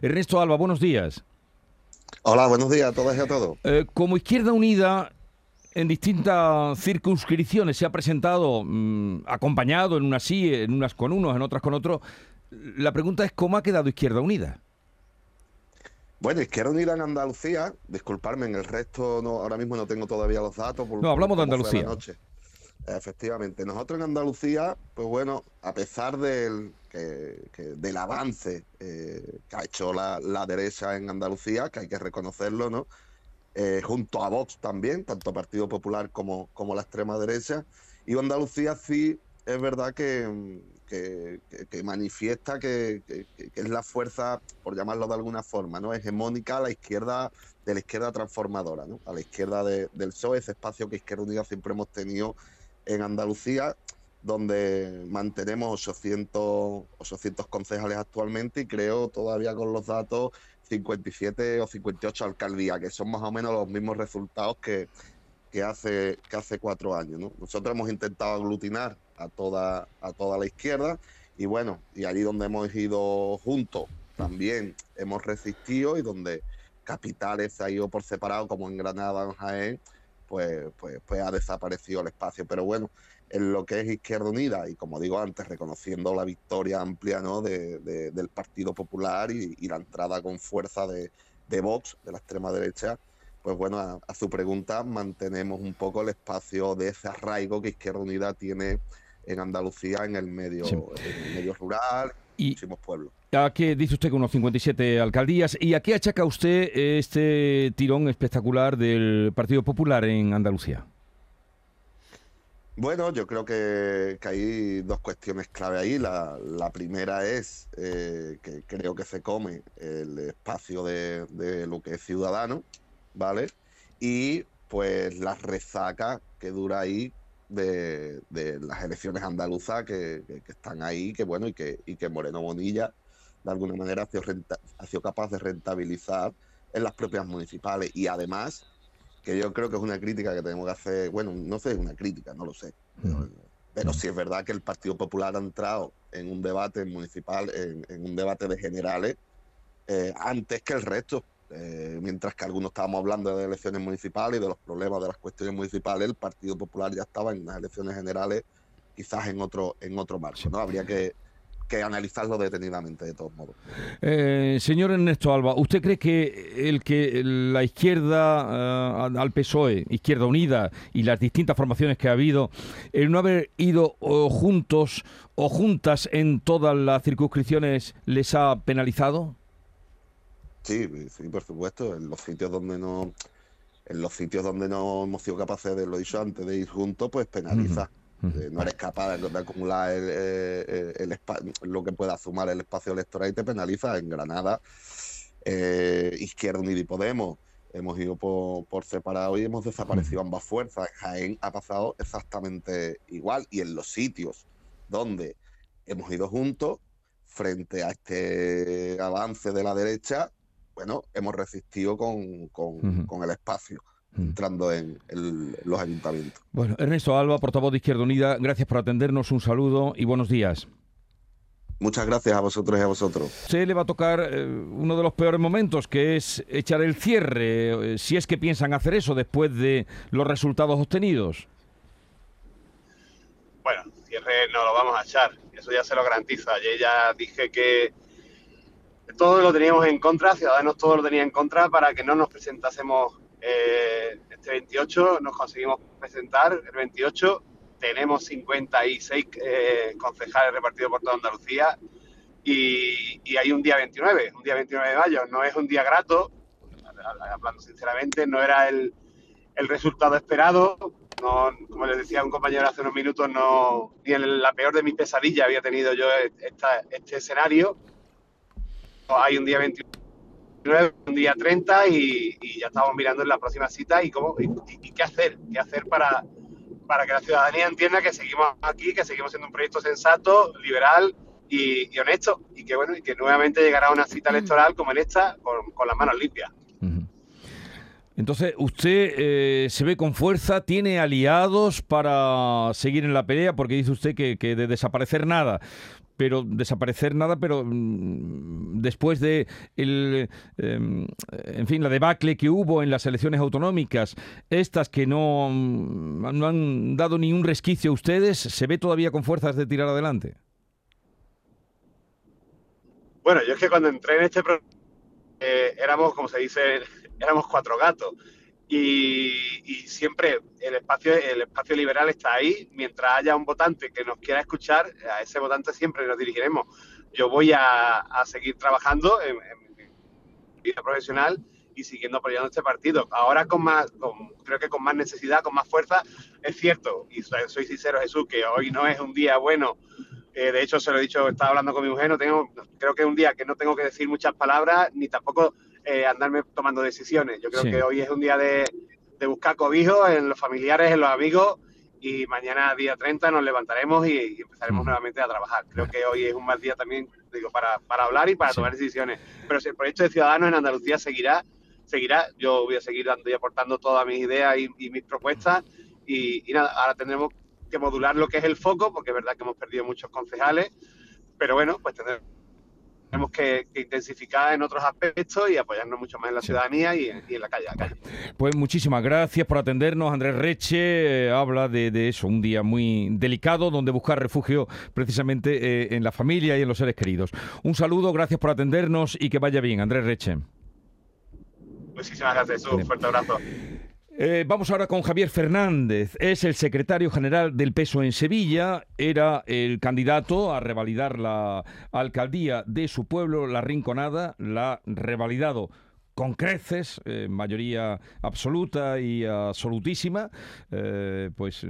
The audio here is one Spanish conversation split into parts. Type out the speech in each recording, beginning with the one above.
Ernesto Alba, buenos días. Hola, buenos días a todas y a todos. Eh, como Izquierda Unida, en distintas circunscripciones se ha presentado mm, acompañado en unas sí, en unas con unos, en otras con otros. La pregunta es cómo ha quedado Izquierda Unida. Bueno, Izquierda Unida en Andalucía, disculparme, en el resto no, ahora mismo no tengo todavía los datos. no, hablamos de Andalucía. Efectivamente, nosotros en Andalucía, pues bueno, a pesar del, del avance eh, que ha hecho la, derecha en Andalucía, que hay que reconocerlo, ¿no? Eh, junto a Vox también, tanto Partido Popular como, como la extrema derecha. Y Andalucía sí es verdad que, que, manifiesta que, es la fuerza, por llamarlo de alguna forma, ¿no? hegemónica a la izquierda, de la izquierda transformadora, ¿no? a la izquierda del PSOE, ese espacio que Izquierda Unida siempre hemos tenido en Andalucía, donde mantenemos 800, 800 concejales actualmente y creo todavía con los datos 57 o 58 alcaldías, que son más o menos los mismos resultados que, que, hace, que hace cuatro años. Nosotros hemos intentado aglutinar a toda, a toda la izquierda y bueno, y allí donde hemos ido juntos también hemos resistido y donde capitales se ha ido por separado, como en Granada, en Jaén, pues, pues, pues ha desaparecido el espacio. Pero bueno, en lo que es Izquierda Unida, y como digo antes, reconociendo la victoria amplia ¿no? de, del Partido Popular y, la entrada con fuerza de, de, Vox, de la extrema derecha, pues bueno, a, su pregunta, mantenemos un poco el espacio de ese arraigo que Izquierda Unida tiene en Andalucía, en el medio, en el medio rural, y muchísimos pueblos. ¿A qué dice usted que unos 57 alcaldías? ¿Y a qué achaca usted este tirón espectacular del Partido Popular en Andalucía? Bueno, yo creo que, hay dos cuestiones clave ahí. La, primera es eh, que creo que se come el espacio de, lo que es ciudadano, ¿vale? Y pues la resaca que dura ahí de, las elecciones andaluzas que, están ahí, que bueno, y que, y que Moreno Bonilla de alguna manera ha sido, capaz de rentabilizar en las propias municipales. Y además, que yo creo que es una crítica que tenemos que hacer, bueno, no sé, es una crítica, no lo sé. Pero, sí es verdad que el Partido Popular ha entrado en un debate municipal, en, un debate de generales, eh, antes que el resto. Eh, mientras que algunos estábamos hablando de elecciones municipales y de los problemas de las cuestiones municipales, el Partido Popular ya estaba en las elecciones generales, quizás en otro, en otro marco. ¿no? Habría que, que analizarlo detenidamente de todos modos. Eh, señor Ernesto Alba, ¿usted cree que el que la izquierda eh, al PSOE, Izquierda Unida y las distintas formaciones que ha habido, el no haber ido juntos o juntas en todas las circunscripciones les ha penalizado? Sí, sí, por supuesto, en los sitios donde no en los sitios donde no hemos sido capaces de, lo dicho antes, de ir juntos, pues penaliza. Eh, no eres capaz de, acumular el, lo que pueda sumar el espacio electoral y te penaliza. En Granada, eh, Izquierda Unida y Podemos hemos ido por, separado y hemos desaparecido ambas fuerzas. En Jaén ha pasado exactamente igual y en los sitios donde hemos ido juntos frente a este avance de la derecha, bueno, hemos resistido con, con el espacio. Mm. entrando en los ayuntamientos. Bueno, Ernesto Alba, portavoz de Izquierda Unida, gracias por atendernos, un saludo y buenos días. Muchas gracias a vosotros y a vosotros. Se le va a tocar eh, uno de los peores momentos, que es echar el cierre, eh, si es que piensan hacer eso después de los resultados obtenidos. Bueno, cierre no lo vamos a echar, eso ya se lo garantizo. Ayer ya dije que todo lo teníamos en contra, Ciudadanos todo lo tenía en contra para que no nos presentásemos eh, este 28 nos conseguimos presentar, el 28 tenemos 56 eh, concejales repartidos por toda Andalucía y, hay un día 29, un día 29 de mayo. No es un día grato, hablando sinceramente, no era el, resultado esperado. como les decía un compañero hace unos minutos, no, ni en la peor de mis pesadillas había tenido yo este escenario. Hay un día 29 un día 30 y, ya estamos mirando en la próxima cita y cómo y, qué hacer, qué hacer para, para que la ciudadanía entienda que seguimos aquí, que seguimos siendo un proyecto sensato, liberal y, honesto y que bueno y que nuevamente llegará una cita electoral como en esta con, las manos limpias. Entonces, usted eh, se ve con fuerza, tiene aliados para seguir en la pelea, porque dice usted que, que de desaparecer nada pero desaparecer nada, pero mm, después de el, em, en fin, la debacle que hubo en las elecciones autonómicas, estas que no, mm, no han dado ni un resquicio a ustedes, ¿se ve todavía con fuerzas de tirar adelante? Bueno, yo es que cuando entré en este programa eh, éramos, como se dice, éramos cuatro gatos. Y, siempre el espacio, el espacio liberal está ahí. Mientras haya un votante que nos quiera escuchar, a ese votante siempre nos dirigiremos. Yo voy a, seguir trabajando en, mi vida profesional y siguiendo apoyando este partido. Ahora con más, creo que con más necesidad, con más fuerza, es cierto, y soy, sincero Jesús, que hoy no es un día bueno. Eh, de hecho, se lo he dicho, estaba hablando con mi mujer, no tengo, creo que es un día que no tengo que decir muchas palabras, ni tampoco eh, andarme tomando decisiones. Yo creo que hoy es un día de, buscar cobijo en los familiares, en los amigos, y mañana, día 30, nos levantaremos y, empezaremos nuevamente a trabajar. Creo que hoy es un mal día también digo, para, para hablar y para tomar decisiones. Pero si el proyecto de Ciudadanos en Andalucía seguirá, seguirá. Yo voy a seguir dando y aportando todas mis ideas y, mis propuestas. Y, y, nada, ahora tendremos que modular lo que es el foco, porque es verdad que hemos perdido muchos concejales. Pero bueno, pues tendremos tenemos que, intensificar en otros aspectos y apoyarnos mucho más en la ciudadanía y en, la calle, Pues muchísimas gracias por atendernos. Andrés Reche eh, habla de, eso, un día muy delicado donde buscar refugio precisamente eh, en la familia y en los seres queridos. Un saludo, gracias por atendernos y que vaya bien, Andrés Reche. Muchísimas gracias, un fuerte abrazo. Eh, vamos ahora con Javier Fernández. Es el secretario general del PESO en Sevilla. Era el candidato a revalidar la alcaldía de su pueblo, La Rinconada. La ha revalidado con creces, mayoría absoluta y absolutísima, eh, pues,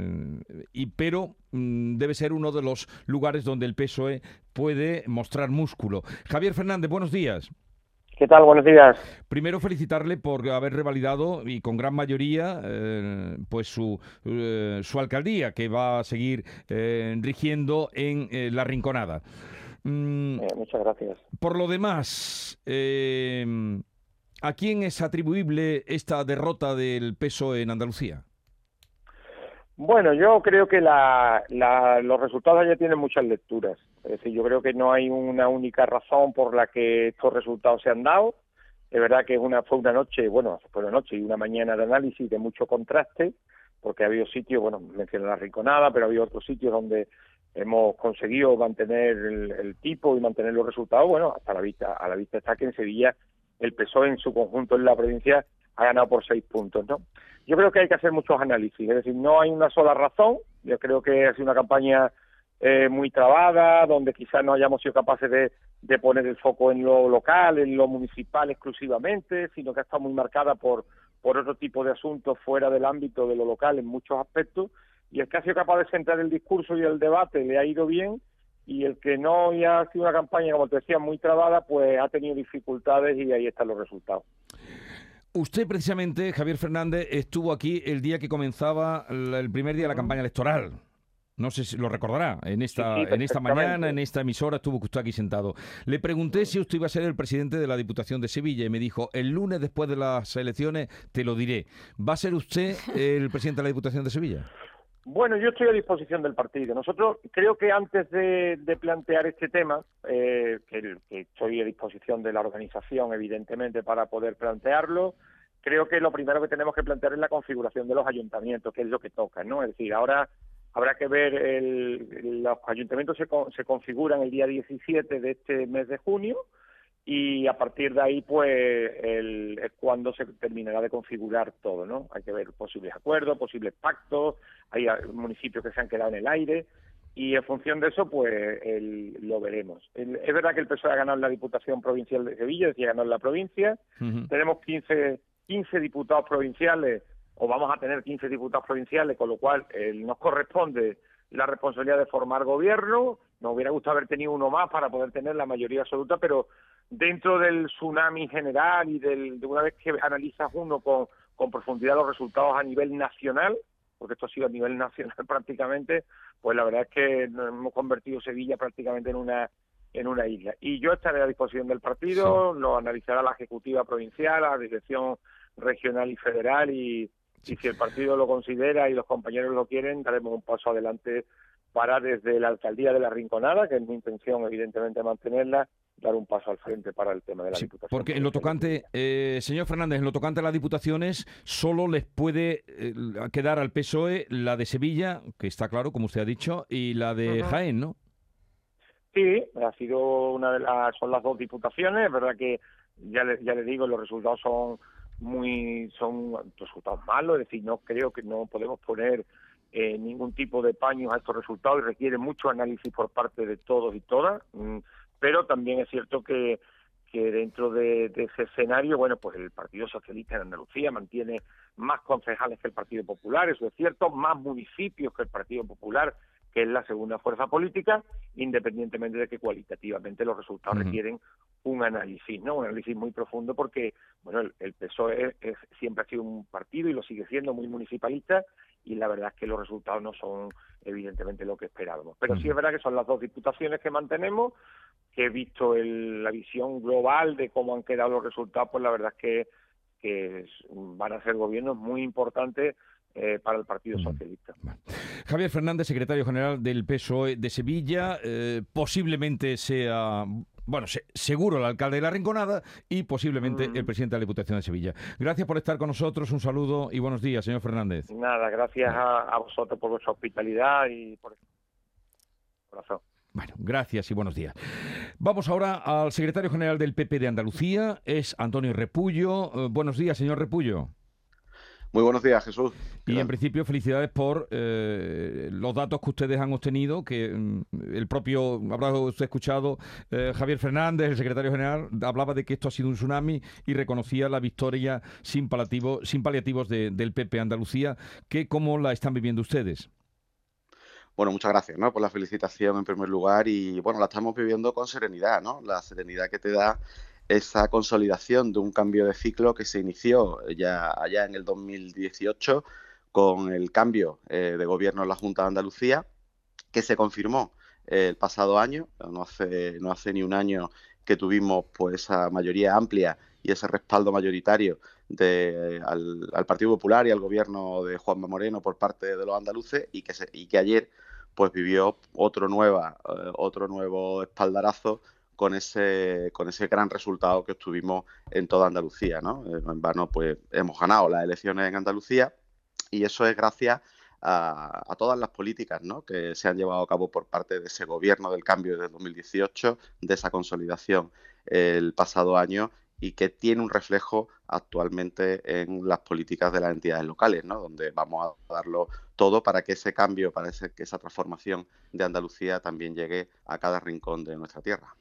y, pero mm, debe ser uno de los lugares donde el PSOE puede mostrar músculo. Javier Fernández, buenos días. ¿Qué tal? Buenos días. Primero felicitarle por haber revalidado y con gran mayoría eh, pues su, eh, su alcaldía que va a seguir eh, rigiendo en La Rinconada. Mm, muchas gracias. Por lo demás, ¿a quién es atribuible esta derrota del peso en Andalucía? Bueno, yo creo que la, los resultados ya tienen muchas lecturas. Es decir, yo creo que no hay una única razón por la que estos resultados se han dado. Es verdad que una, fue una noche, bueno, fue una noche y una mañana de análisis de mucho contraste, porque ha habido sitios, bueno, mencioné la Rinconada, pero ha habido otros sitios donde hemos conseguido mantener el, tipo y mantener los resultados. Bueno, hasta la vista, a la vista está que en Sevilla el PSOE en su conjunto en la provincia ha ganado por seis puntos, ¿no? Yo creo que hay que hacer muchos análisis, es decir, no hay una sola razón. Yo creo que ha sido una campaña eh, muy trabada, donde quizás no hayamos sido capaces de, de, poner el foco en lo local, en lo municipal exclusivamente, sino que ha estado muy marcada por, por otro tipo de asuntos fuera del ámbito de lo local en muchos aspectos. Y el que ha sido capaz de centrar el discurso y el debate le ha ido bien, y el que no ha sido una campaña, como te decía, muy trabada, pues ha tenido dificultades y ahí están los resultados. Usted precisamente, Javier Fernández, estuvo aquí el día que comenzaba el primer día de la campaña electoral. No sé si lo recordará. En esta, en esta mañana, en esta emisora, estuvo usted aquí sentado. Le pregunté si usted iba a ser el presidente de la Diputación de Sevilla y me dijo, el lunes después de las elecciones te lo diré. ¿Va a ser usted el presidente de la Diputación de Sevilla? Bueno, yo estoy a disposición del partido. Nosotros creo que antes de, plantear este tema, eh, que, estoy a disposición de la organización, evidentemente, para poder plantearlo, creo que lo primero que tenemos que plantear es la configuración de los ayuntamientos, que es lo que toca, ¿no? Es decir, ahora habrá que ver, el, los ayuntamientos se, se configuran el día 17 de este mes de junio, y a partir de ahí pues el, es cuando se terminará de configurar todo, ¿no? Hay que ver posibles acuerdos, posibles pactos, hay municipios que se han quedado en el aire y en función de eso pues lo veremos. es verdad que el PSOE ha ganado la Diputación Provincial de Sevilla, es decir, ha ganado la provincia, tenemos 15, 15 diputados provinciales o vamos a tener 15 diputados provinciales, con lo cual eh, nos corresponde la responsabilidad de formar gobierno, nos hubiera gustado haber tenido uno más para poder tener la mayoría absoluta, pero dentro del tsunami general y del, de una vez que analizas uno con, con profundidad los resultados a nivel nacional, porque esto ha sido a nivel nacional prácticamente, pues la verdad es que hemos convertido Sevilla prácticamente en una en una isla. Y yo estaré a disposición del partido, lo analizará la Ejecutiva Provincial, la Dirección Regional y Federal, y, y si el partido lo considera y los compañeros lo quieren, daremos un paso adelante para desde la alcaldía de la Rinconada, que es mi intención evidentemente mantenerla, dar un paso al frente para el tema de la Sí, Diputación. porque en lo tocante, eh, señor Fernández, en lo tocante a las diputaciones, solo les puede eh, quedar al PSOE la de Sevilla, que está claro, como usted ha dicho, y la de. Jaén, ¿no? Sí, ha sido una de las, son las dos diputaciones, es verdad que ya le, ya le digo, los resultados son muy, son resultados malos, es decir, no creo que no podemos poner eh, ningún tipo de paños a estos resultados y requiere mucho análisis por parte de todos y todas, mm, pero también es cierto que, que dentro de, de ese escenario, bueno, pues el Partido Socialista en Andalucía mantiene más concejales que el Partido Popular, eso es cierto, más municipios que el Partido Popular, que es la segunda fuerza política, independientemente de que cualitativamente los resultados requieren un análisis, ¿no? Un análisis muy profundo porque, bueno, el, el PSOE es, siempre ha sido un partido y lo sigue siendo muy municipalista y la verdad es que los resultados no son evidentemente lo que esperábamos. Pero sí es verdad que son las dos diputaciones que mantenemos, que he visto el- la visión global de cómo han quedado los resultados, pues la verdad es que, van a ser gobiernos muy importantes eh, para el Partido Ujú. Socialista. Javier Fernández, secretario general del PSOE de Sevilla, eh, posiblemente sea, bueno, se- seguro el alcalde de la Rinconada y posiblemente Mm. el presidente de la Diputación de Sevilla. Gracias por estar con nosotros, un saludo y buenos días, señor Fernández. Nada, gracias a, a vosotros por vuestra hospitalidad y por corazón. Bueno, gracias y buenos días. Vamos ahora al secretario general del PP de Andalucía, es Antonio Repullo. Eh, buenos días, señor Repullo. Muy buenos días, Jesús. ¿Qué Y en principio, felicidades por eh, los datos que ustedes han obtenido, que mm, el propio, habrá usted escuchado, eh, Javier Fernández, el secretario general, hablaba de que esto ha sido un tsunami y reconocía la victoria sin, paliativo- sin paliativos de- del PP Andalucía, que cómo la están viviendo ustedes. Bueno, muchas gracias, ¿no? Por la felicitación en primer lugar y bueno, la estamos viviendo con serenidad, ¿no? La serenidad que te da esa consolidación de un cambio de ciclo que se inició ya allá en el 2018 con el cambio eh, de gobierno en la Junta de Andalucía, que se confirmó eh, el pasado año, no hace, no hace ni un año que tuvimos pues esa mayoría amplia y ese respaldo mayoritario de, al, Partido Popular y al gobierno de Juanma Moreno por parte de los andaluces y que, se- y que ayer pues vivió otro, nueva, eh, otro nuevo espaldarazo con ese, con ese gran resultado que obtuvimos en toda Andalucía. ¿no? Eh, en vano pues hemos ganado las elecciones en Andalucía y eso es gracias a, a todas las políticas ¿no? que se han llevado a cabo por parte de ese gobierno del cambio de 2018, de esa consolidación el pasado año y que tiene un reflejo actualmente en las políticas de las entidades locales, ¿no? donde vamos a darlo todo para que ese cambio, para que esa transformación de Andalucía también llegue a cada rincón de nuestra tierra.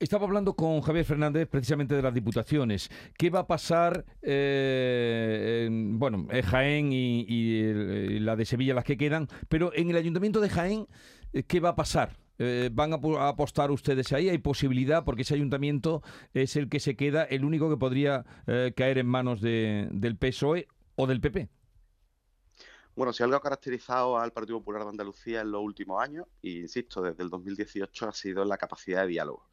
Estaba hablando con Javier Fernández precisamente de las diputaciones. ¿Qué va a pasar, eh, en, bueno, en Jaén y, y la de Sevilla, las que quedan, pero en el Ayuntamiento de Jaén, eh, ¿qué va a pasar? Eh, ¿Van a, apostar ustedes ahí? ¿Hay posibilidad? Porque ese ayuntamiento es el que se queda, el único que podría eh, caer en manos de- del PSOE o del PP. Bueno, si algo ha caracterizado al Partido Popular de Andalucía en los últimos años, e insisto, desde el 2018, ha sido la capacidad de diálogo.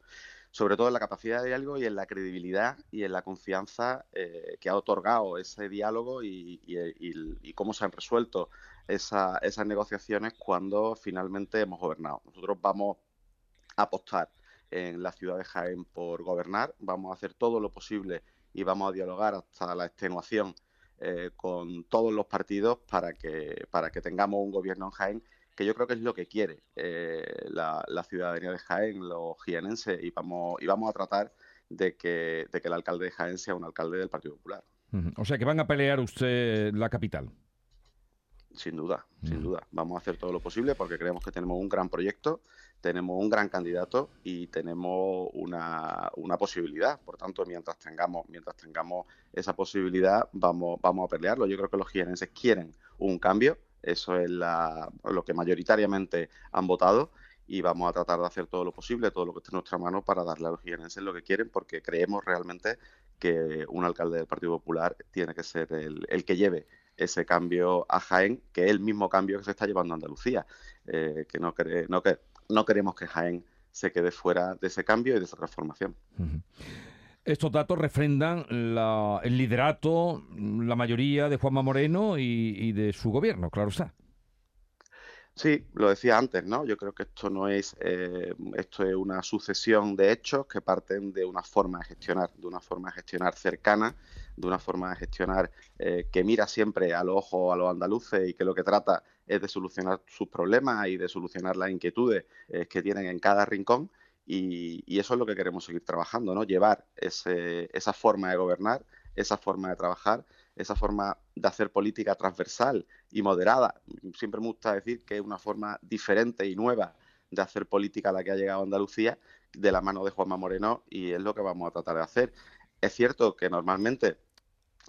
Sobre todo en la capacidad de diálogo y en la credibilidad y en la confianza eh, que ha otorgado ese diálogo y- y cómo se han resuelto esa- esas negociaciones cuando finalmente hemos gobernado. Nosotros vamos a apostar en la ciudad de Jaén por gobernar, vamos a hacer todo lo posible y vamos a dialogar hasta la extenuación eh, con todos los partidos para que, para que tengamos un gobierno en Jaén que yo creo que es lo que quiere eh, la, la ciudadanía de Jaén, los jienenses, y vamos, y vamos a tratar de que, de que el alcalde de Jaén sea un alcalde del Partido Popular. O sea que van a pelear usted la capital. Sin duda, sin duda. Vamos a hacer todo lo posible porque creemos que tenemos un gran proyecto, tenemos un gran candidato y tenemos una, una posibilidad. Por tanto, mientras tengamos, mientras tengamos esa posibilidad, vamos, vamos a pelearlo. Yo creo que los jienenses quieren un cambio. Eso es la- lo que mayoritariamente han votado y vamos a tratar de hacer todo lo posible, todo lo que esté en nuestra mano para darle a los jienenses lo que quieren porque creemos realmente que un alcalde del Partido Popular tiene que ser el, el que lleve ese cambio a Jaén, que es el mismo cambio que se está llevando a Andalucía, eh, que, no, quere- no, que no queremos que Jaén se quede fuera de ese cambio y de esa transformación. Estos datos refrendan la- el liderato, la mayoría de Juanma Moreno y, de su gobierno, claro está. Sí, lo decía antes, ¿no? Yo creo que esto no es, eh, esto es una sucesión de hechos que parten de una forma de gestionar, de una forma de gestionar cercana, de una forma de gestionar eh, que mira siempre a los ojos a los andaluces y que lo que trata es de solucionar sus problemas y de solucionar las inquietudes eh, que tienen en cada rincón. Y, eso es lo que queremos seguir trabajando, ¿no? Llevar ese, esa forma de gobernar, esa forma de trabajar esa forma de hacer política transversal y moderada. Siempre me gusta decir que es una forma diferente y nueva de hacer política a la que ha llegado Andalucía de la mano de Juanma Moreno y es lo que vamos a tratar de hacer. Es cierto que normalmente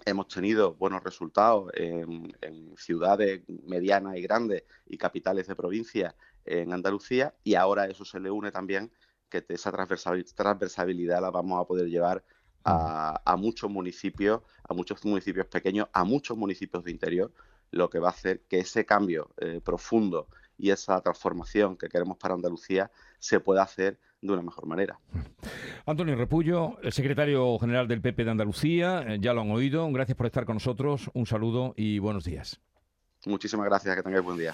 hemos tenido buenos resultados en, ciudades medianas y grandes y capitales de provincia en Andalucía y ahora eso se le une también que esa transversalidad la vamos a poder llevar a, muchos municipios, a muchos municipios pequeños, a muchos municipios de interior, lo que va a hacer que ese cambio eh, profundo y esa transformación que queremos para Andalucía se pueda hacer de una mejor manera. Antonio Repullo, el secretario general del PP de Andalucía, eh, ya lo han oído. Gracias por estar con nosotros. Un saludo y buenos días. Muchísimas gracias, que tengáis buen día.